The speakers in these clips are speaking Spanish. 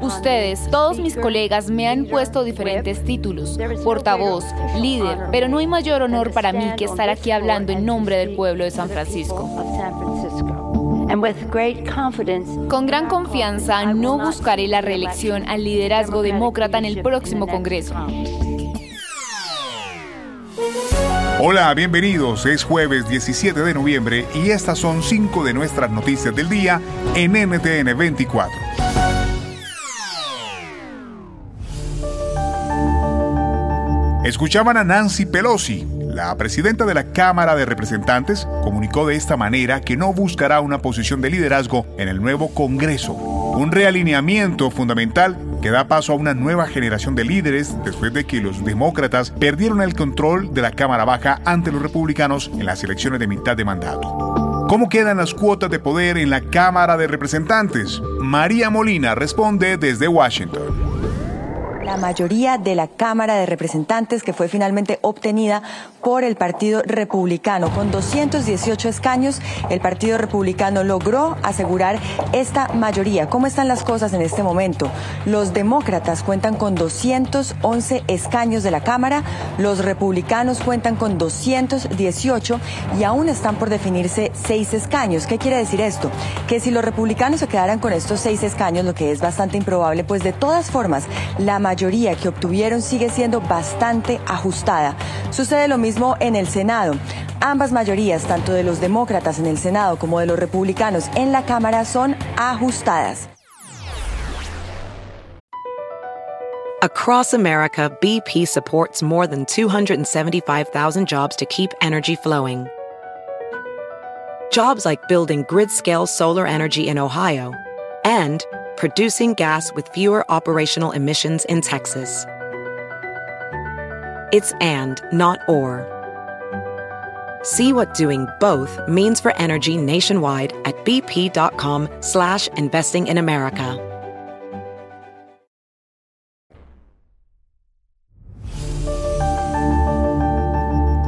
Ustedes, todos mis colegas, me han puesto diferentes títulos, portavoz, líder, pero no hay mayor honor para mí que estar aquí hablando en nombre del pueblo de San Francisco. Con gran confianza, no buscaré la reelección al liderazgo demócrata en el próximo Congreso. Hola, bienvenidos. Es jueves 17 de noviembre y estas son cinco de nuestras noticias del día en NTN 24. Escuchaban a Nancy Pelosi, la presidenta de la Cámara de Representantes, comunicó de esta manera que no buscará una posición de liderazgo en el nuevo Congreso, un realineamiento fundamental que da paso a una nueva generación de líderes después de que los demócratas perdieron el control de la Cámara Baja ante los republicanos en las elecciones de mitad de mandato. ¿Cómo quedan las cuotas de poder en la Cámara de Representantes? María Molina responde desde Washington la mayoría de la Cámara de Representantes que fue finalmente obtenida por el Partido Republicano. Con 218 escaños, el Partido Republicano logró asegurar esta mayoría. ¿Cómo están las cosas en este momento? Los demócratas cuentan con 211 escaños de la Cámara, los republicanos cuentan con 218 y aún están por definirse seis escaños. ¿Qué quiere decir esto? Que si los republicanos se quedaran con estos seis escaños, lo que es bastante improbable, pues de todas formas, la mayoría mayoría que obtuvieron sigue siendo bastante ajustada. Sucede lo mismo en el Senado. Ambas mayorías, tanto de los demócratas en el Senado como de los republicanos en la Cámara, son ajustadas. Across America, BP supports more than 275,000 jobs to keep energy flowing. Jobs like building grid-scale solar energy in Ohio and producing gas with fewer operational emissions in Texas. It's and, not or. See what doing both means for energy nationwide at bp.com slash investing in America.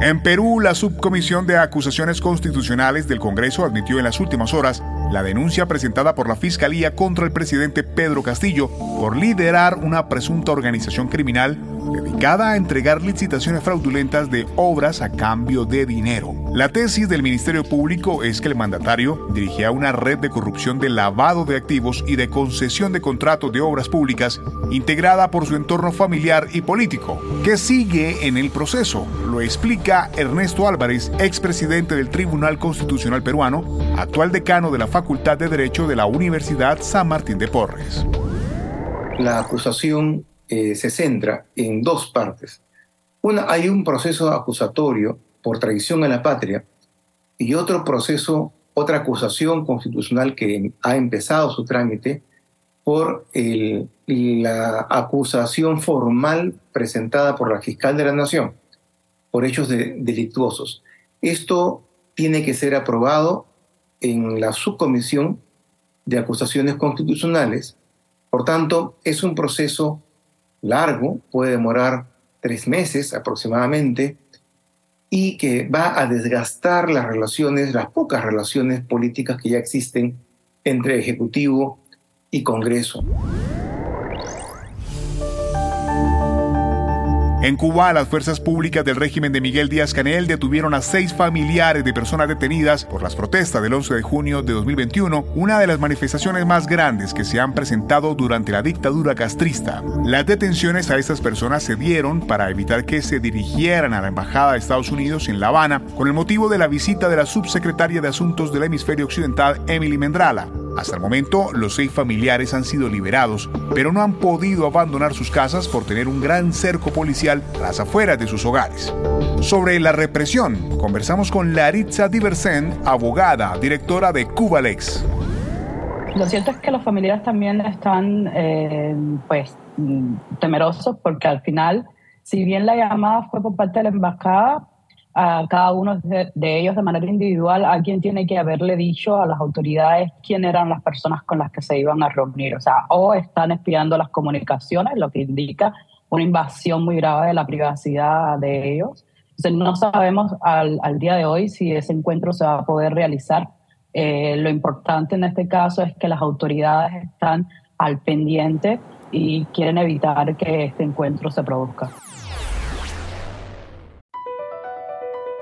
En Perú, la Subcomisión de Acusaciones Constitucionales del Congreso admitió en las últimas horas la denuncia presentada por la Fiscalía contra el presidente Pedro Castillo por liderar una presunta organización criminal dedicada a entregar licitaciones fraudulentas de obras a cambio de dinero. La tesis del Ministerio Público es que el mandatario dirigía una red de corrupción de lavado de activos y de concesión de contratos de obras públicas integrada por su entorno familiar y político, que sigue en el proceso, lo explica Ernesto Álvarez, expresidente del Tribunal Constitucional Peruano, actual decano de la Facultad de Derecho de la Universidad San Martín de Porres. La acusación eh, se centra en dos partes. Una, hay un proceso acusatorio por traición a la patria y otro proceso, otra acusación constitucional que ha empezado su trámite por la acusación formal presentada por la fiscal de la Nación por hechos delictuosos. Esto tiene que ser aprobado en la subcomisión de acusaciones constitucionales. Por tanto, es un proceso largo, puede demorar tres meses aproximadamente, y que va a desgastar las relaciones, las pocas relaciones políticas que ya existen entre Ejecutivo y Congreso. En Cuba, las fuerzas públicas del régimen de Miguel Díaz Canel detuvieron a seis familiares de personas detenidas por las protestas del 11 de junio de 2021, una de las manifestaciones más grandes que se han presentado durante la dictadura castrista. Las detenciones a estas personas se dieron para evitar que se dirigieran a la Embajada de Estados Unidos en La Habana con el motivo de la visita de la subsecretaria de Asuntos del Hemisferio Occidental, Emily Mendrala. Hasta el momento, los seis familiares han sido liberados, pero no han podido abandonar sus casas por tener un gran cerco policial a las afueras de sus hogares. Sobre la represión, conversamos con Laritza Diversen, abogada, directora de Cubalex. Lo cierto es que los familiares también están eh, pues, temerosos porque al final, si bien la llamada fue por parte de la embajada, a cada uno de, ellos de manera individual, alguien tiene que haberle dicho a las autoridades quién eran las personas con las que se iban a reunir. O sea, o están espiando las comunicaciones, lo que indica una invasión muy grave de la privacidad de ellos. Entonces, no sabemos al, al día de hoy si ese encuentro se va a poder realizar Eh, lo importante en este caso es que las autoridades están al pendiente y quieren evitar que este encuentro se produzca.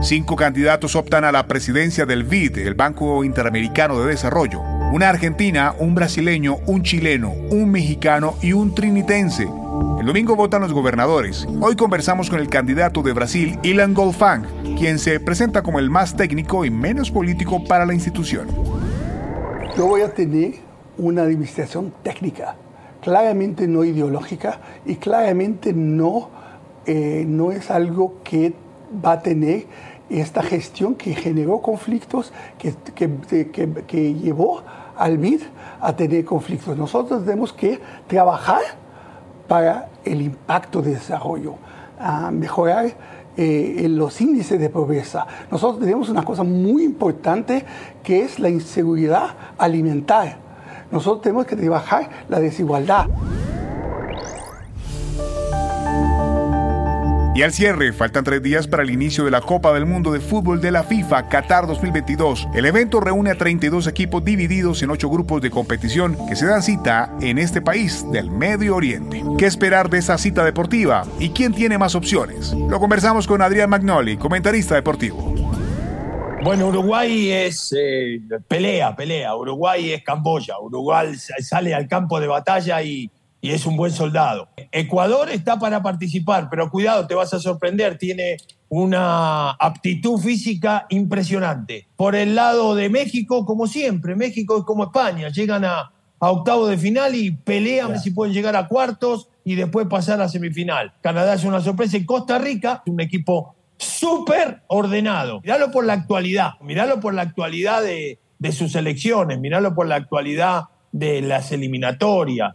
Cinco candidatos optan a la presidencia del BID, el Banco Interamericano de Desarrollo. Una argentina, un brasileño, un chileno, un mexicano y un trinitense. El domingo votan los gobernadores. Hoy conversamos con el candidato de Brasil, Ilan Golfang, quien se presenta como el más técnico y menos político para la institución. Yo voy a tener una administración técnica, claramente no ideológica y claramente no, eh, no es algo que va a tener esta gestión que generó conflictos, que, que, que, que llevó al BID a tener conflictos. Nosotros tenemos que trabajar para el impacto de desarrollo, mejorar eh, los índices de pobreza. Nosotros tenemos una cosa muy importante que es la inseguridad alimentaria. Nosotros tenemos que trabajar la desigualdad. Y al cierre, faltan tres días para el inicio de la Copa del Mundo de Fútbol de la FIFA Qatar 2022. El evento reúne a 32 equipos divididos en ocho grupos de competición que se dan cita en este país del Medio Oriente. ¿Qué esperar de esa cita deportiva? ¿Y quién tiene más opciones? Lo conversamos con Adrián Magnoli, comentarista deportivo. Bueno, Uruguay es eh, pelea, pelea. Uruguay es Camboya. Uruguay sale al campo de batalla y y es un buen soldado. Ecuador está para participar, pero cuidado, te vas a sorprender, tiene una aptitud física impresionante. Por el lado de México, como siempre, México es como España, llegan a, a octavo de final y pelean si pueden llegar a cuartos y después pasar a semifinal. Canadá es una sorpresa y Costa Rica es un equipo súper ordenado. Míralo por la actualidad, míralo por la actualidad de, de sus elecciones, míralo por la actualidad de las eliminatorias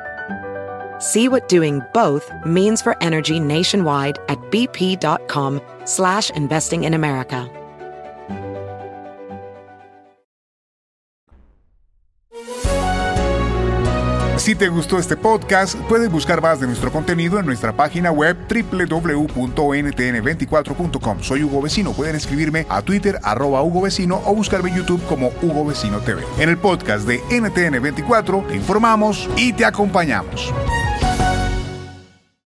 See what doing both means for energy nationwide at bp.com slash investing in America. Si te gustó este podcast, puedes buscar más de nuestro contenido en nuestra página web www.ntn24.com. Soy Hugo Vecino. Pueden escribirme a Twitter, arroba Hugo Vecino, o buscarme en YouTube como Hugo Vecino TV. En el podcast de NTN24 te informamos y te acompañamos.